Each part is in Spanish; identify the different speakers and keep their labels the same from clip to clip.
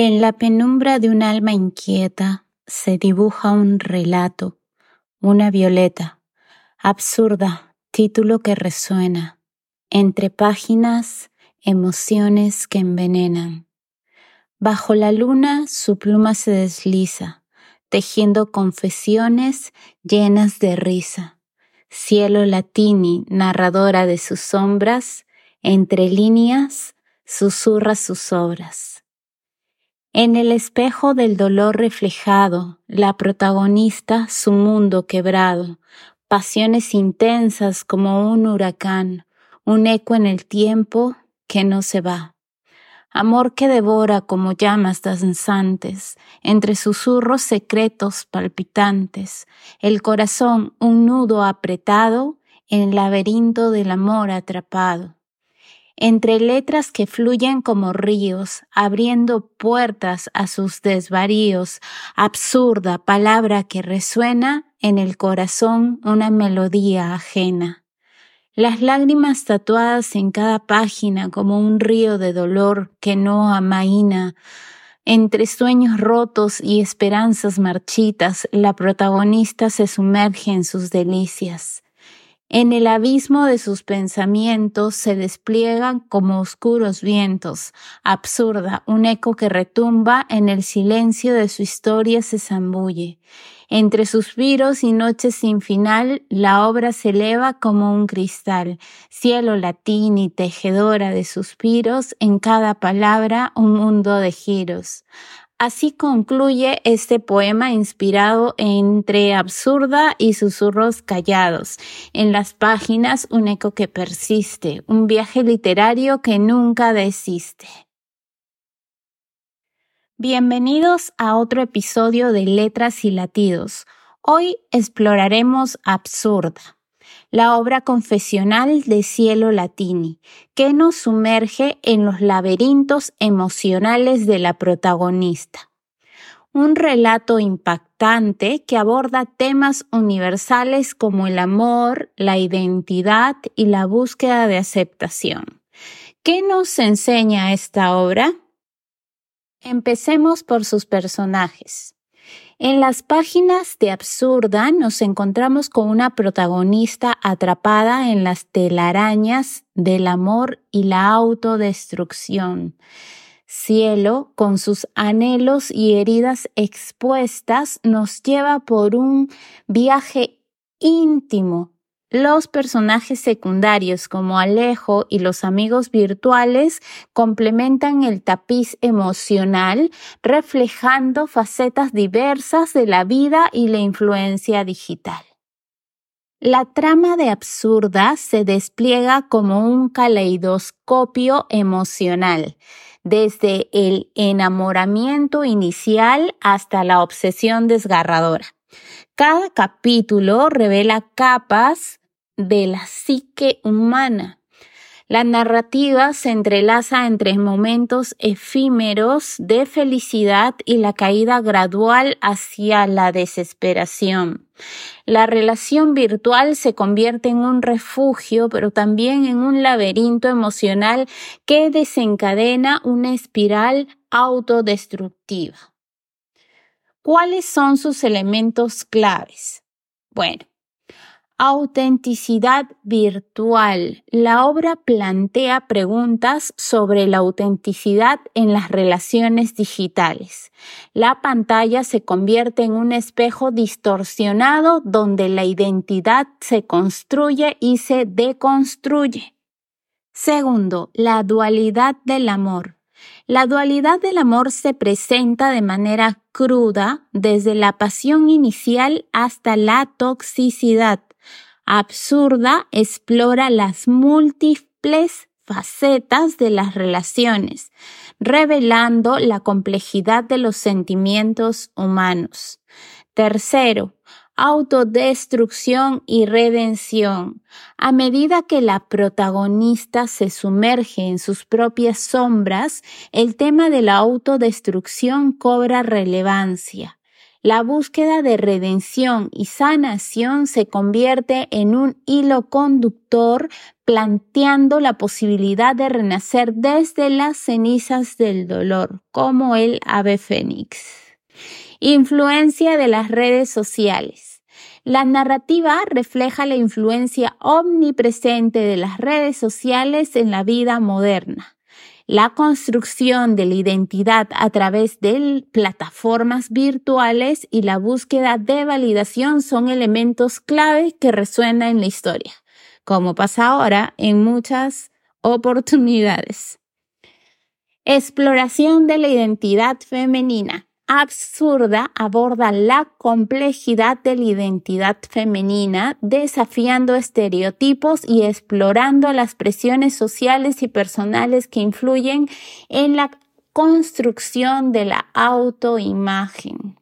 Speaker 1: En la penumbra de un alma inquieta se dibuja un relato, una violeta, absurda, título que resuena, entre páginas, emociones que envenenan. Bajo la luna su pluma se desliza, tejiendo confesiones llenas de risa. Cielo latini, narradora de sus sombras, entre líneas, susurra sus obras. En el espejo del dolor reflejado, la protagonista su mundo quebrado, pasiones intensas como un huracán, un eco en el tiempo que no se va. Amor que devora como llamas danzantes, entre susurros secretos palpitantes, el corazón un nudo apretado, en el laberinto del amor atrapado entre letras que fluyen como ríos, abriendo puertas a sus desvaríos, absurda palabra que resuena en el corazón una melodía ajena. Las lágrimas tatuadas en cada página como un río de dolor que no amaina, entre sueños rotos y esperanzas marchitas, la protagonista se sumerge en sus delicias. En el abismo de sus pensamientos se despliegan como oscuros vientos, absurda, un eco que retumba en el silencio de su historia se zambulle. Entre suspiros y noches sin final, la obra se eleva como un cristal, cielo latín y tejedora de suspiros, en cada palabra un mundo de giros. Así concluye este poema inspirado entre absurda y susurros callados. En las páginas un eco que persiste, un viaje literario que nunca desiste. Bienvenidos a otro episodio de Letras y Latidos. Hoy exploraremos Absurda la obra confesional de Cielo Latini, que nos sumerge en los laberintos emocionales de la protagonista. Un relato impactante que aborda temas universales como el amor, la identidad y la búsqueda de aceptación. ¿Qué nos enseña esta obra? Empecemos por sus personajes. En las páginas de Absurda nos encontramos con una protagonista atrapada en las telarañas del amor y la autodestrucción. Cielo, con sus anhelos y heridas expuestas, nos lleva por un viaje íntimo los personajes secundarios como Alejo y los amigos virtuales complementan el tapiz emocional, reflejando facetas diversas de la vida y la influencia digital. La trama de Absurda se despliega como un caleidoscopio emocional, desde el enamoramiento inicial hasta la obsesión desgarradora. Cada capítulo revela capas de la psique humana. La narrativa se entrelaza entre momentos efímeros de felicidad y la caída gradual hacia la desesperación. La relación virtual se convierte en un refugio, pero también en un laberinto emocional que desencadena una espiral autodestructiva. ¿Cuáles son sus elementos claves? Bueno, Autenticidad virtual. La obra plantea preguntas sobre la autenticidad en las relaciones digitales. La pantalla se convierte en un espejo distorsionado donde la identidad se construye y se deconstruye. Segundo, la dualidad del amor. La dualidad del amor se presenta de manera cruda desde la pasión inicial hasta la toxicidad absurda explora las múltiples facetas de las relaciones, revelando la complejidad de los sentimientos humanos. Tercero, autodestrucción y redención. A medida que la protagonista se sumerge en sus propias sombras, el tema de la autodestrucción cobra relevancia. La búsqueda de redención y sanación se convierte en un hilo conductor planteando la posibilidad de renacer desde las cenizas del dolor, como el ave fénix. Influencia de las redes sociales. La narrativa refleja la influencia omnipresente de las redes sociales en la vida moderna. La construcción de la identidad a través de plataformas virtuales y la búsqueda de validación son elementos clave que resuenan en la historia, como pasa ahora en muchas oportunidades. Exploración de la identidad femenina absurda aborda la complejidad de la identidad femenina, desafiando estereotipos y explorando las presiones sociales y personales que influyen en la construcción de la autoimagen.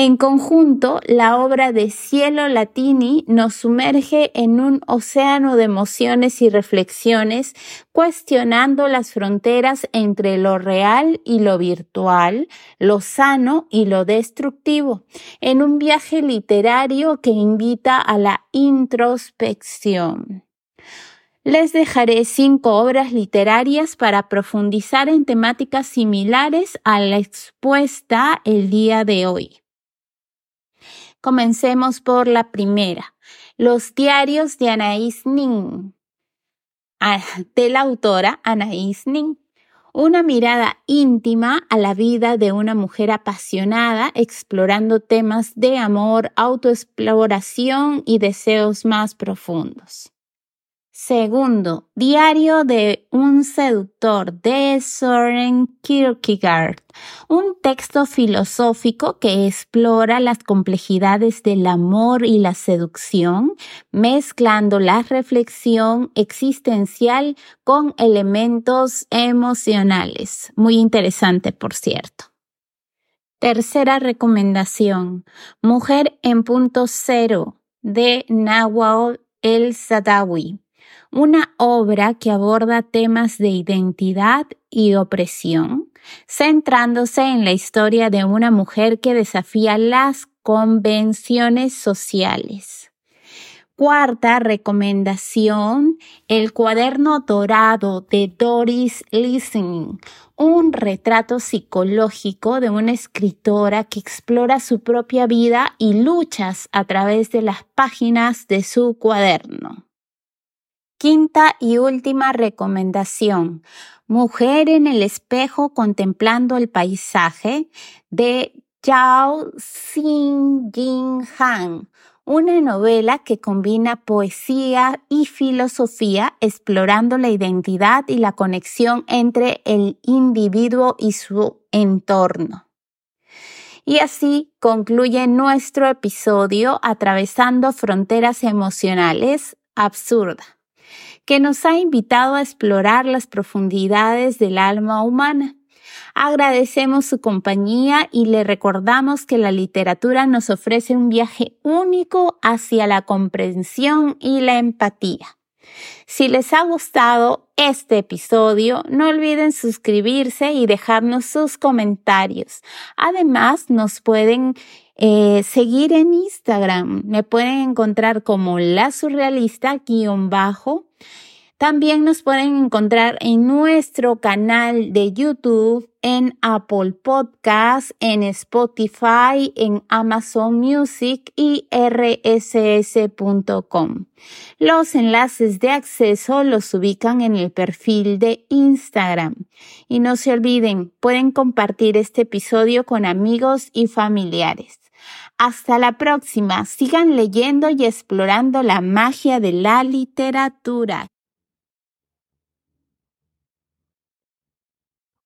Speaker 1: En conjunto, la obra de Cielo Latini nos sumerge en un océano de emociones y reflexiones, cuestionando las fronteras entre lo real y lo virtual, lo sano y lo destructivo, en un viaje literario que invita a la introspección. Les dejaré cinco obras literarias para profundizar en temáticas similares a la expuesta el día de hoy. Comencemos por la primera, Los diarios de Anaïs Nin, ah, de la autora Anaïs Nin. Una mirada íntima a la vida de una mujer apasionada explorando temas de amor, autoexploración y deseos más profundos. Segundo, Diario de un seductor de Soren Kierkegaard, un texto filosófico que explora las complejidades del amor y la seducción, mezclando la reflexión existencial con elementos emocionales. Muy interesante, por cierto. Tercera recomendación, Mujer en punto cero de Nawal el Sadawi una obra que aborda temas de identidad y opresión, centrándose en la historia de una mujer que desafía las convenciones sociales. Cuarta recomendación, el cuaderno dorado de Doris Listening, un retrato psicológico de una escritora que explora su propia vida y luchas a través de las páginas de su cuaderno. Quinta y última recomendación. Mujer en el espejo contemplando el paisaje de Zhao Xin Han, una novela que combina poesía y filosofía explorando la identidad y la conexión entre el individuo y su entorno. Y así concluye nuestro episodio atravesando fronteras emocionales absurdas que nos ha invitado a explorar las profundidades del alma humana. Agradecemos su compañía y le recordamos que la literatura nos ofrece un viaje único hacia la comprensión y la empatía. Si les ha gustado este episodio, no olviden suscribirse y dejarnos sus comentarios. Además, nos pueden eh, seguir en Instagram. Me pueden encontrar como la surrealista guion bajo. También nos pueden encontrar en nuestro canal de YouTube, en Apple Podcasts, en Spotify, en Amazon Music y rss.com. Los enlaces de acceso los ubican en el perfil de Instagram. Y no se olviden, pueden compartir este episodio con amigos y familiares. Hasta la próxima. Sigan leyendo y explorando la magia de la literatura.